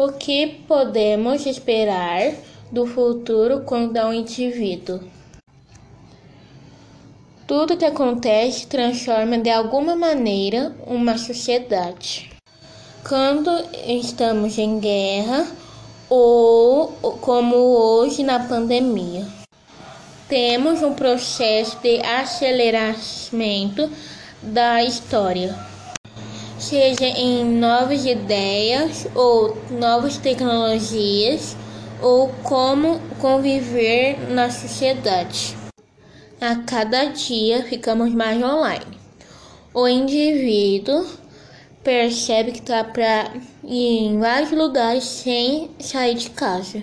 O que podemos esperar do futuro quando é um indivíduo? Tudo que acontece transforma de alguma maneira uma sociedade. Quando estamos em guerra ou como hoje na pandemia, temos um processo de aceleramento da história, seja em novas ideias ou novas tecnologias ou como conviver na sociedade. A cada dia ficamos mais online. O indivíduo percebe que está para ir em vários lugares sem sair de casa.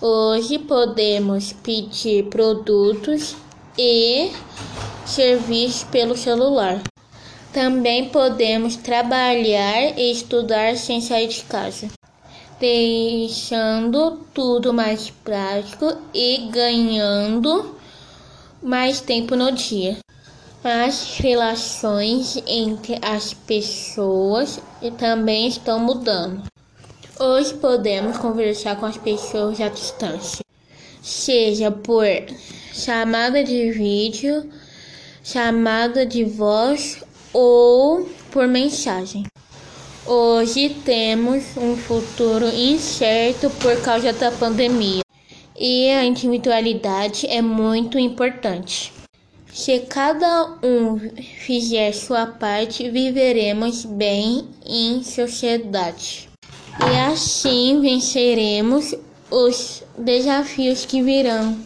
Hoje podemos pedir produtos e serviços pelo celular. Também podemos trabalhar e estudar sem sair de casa, deixando tudo mais prático e ganhando mais tempo no dia. As relações entre as pessoas também estão mudando. Hoje podemos conversar com as pessoas à distância, seja por chamada de vídeo, chamada de voz ou por mensagem. Hoje temos um futuro incerto por causa da pandemia e a individualidade é muito importante. Se cada um fizer sua parte, viveremos bem em sociedade. E assim venceremos os desafios que virão.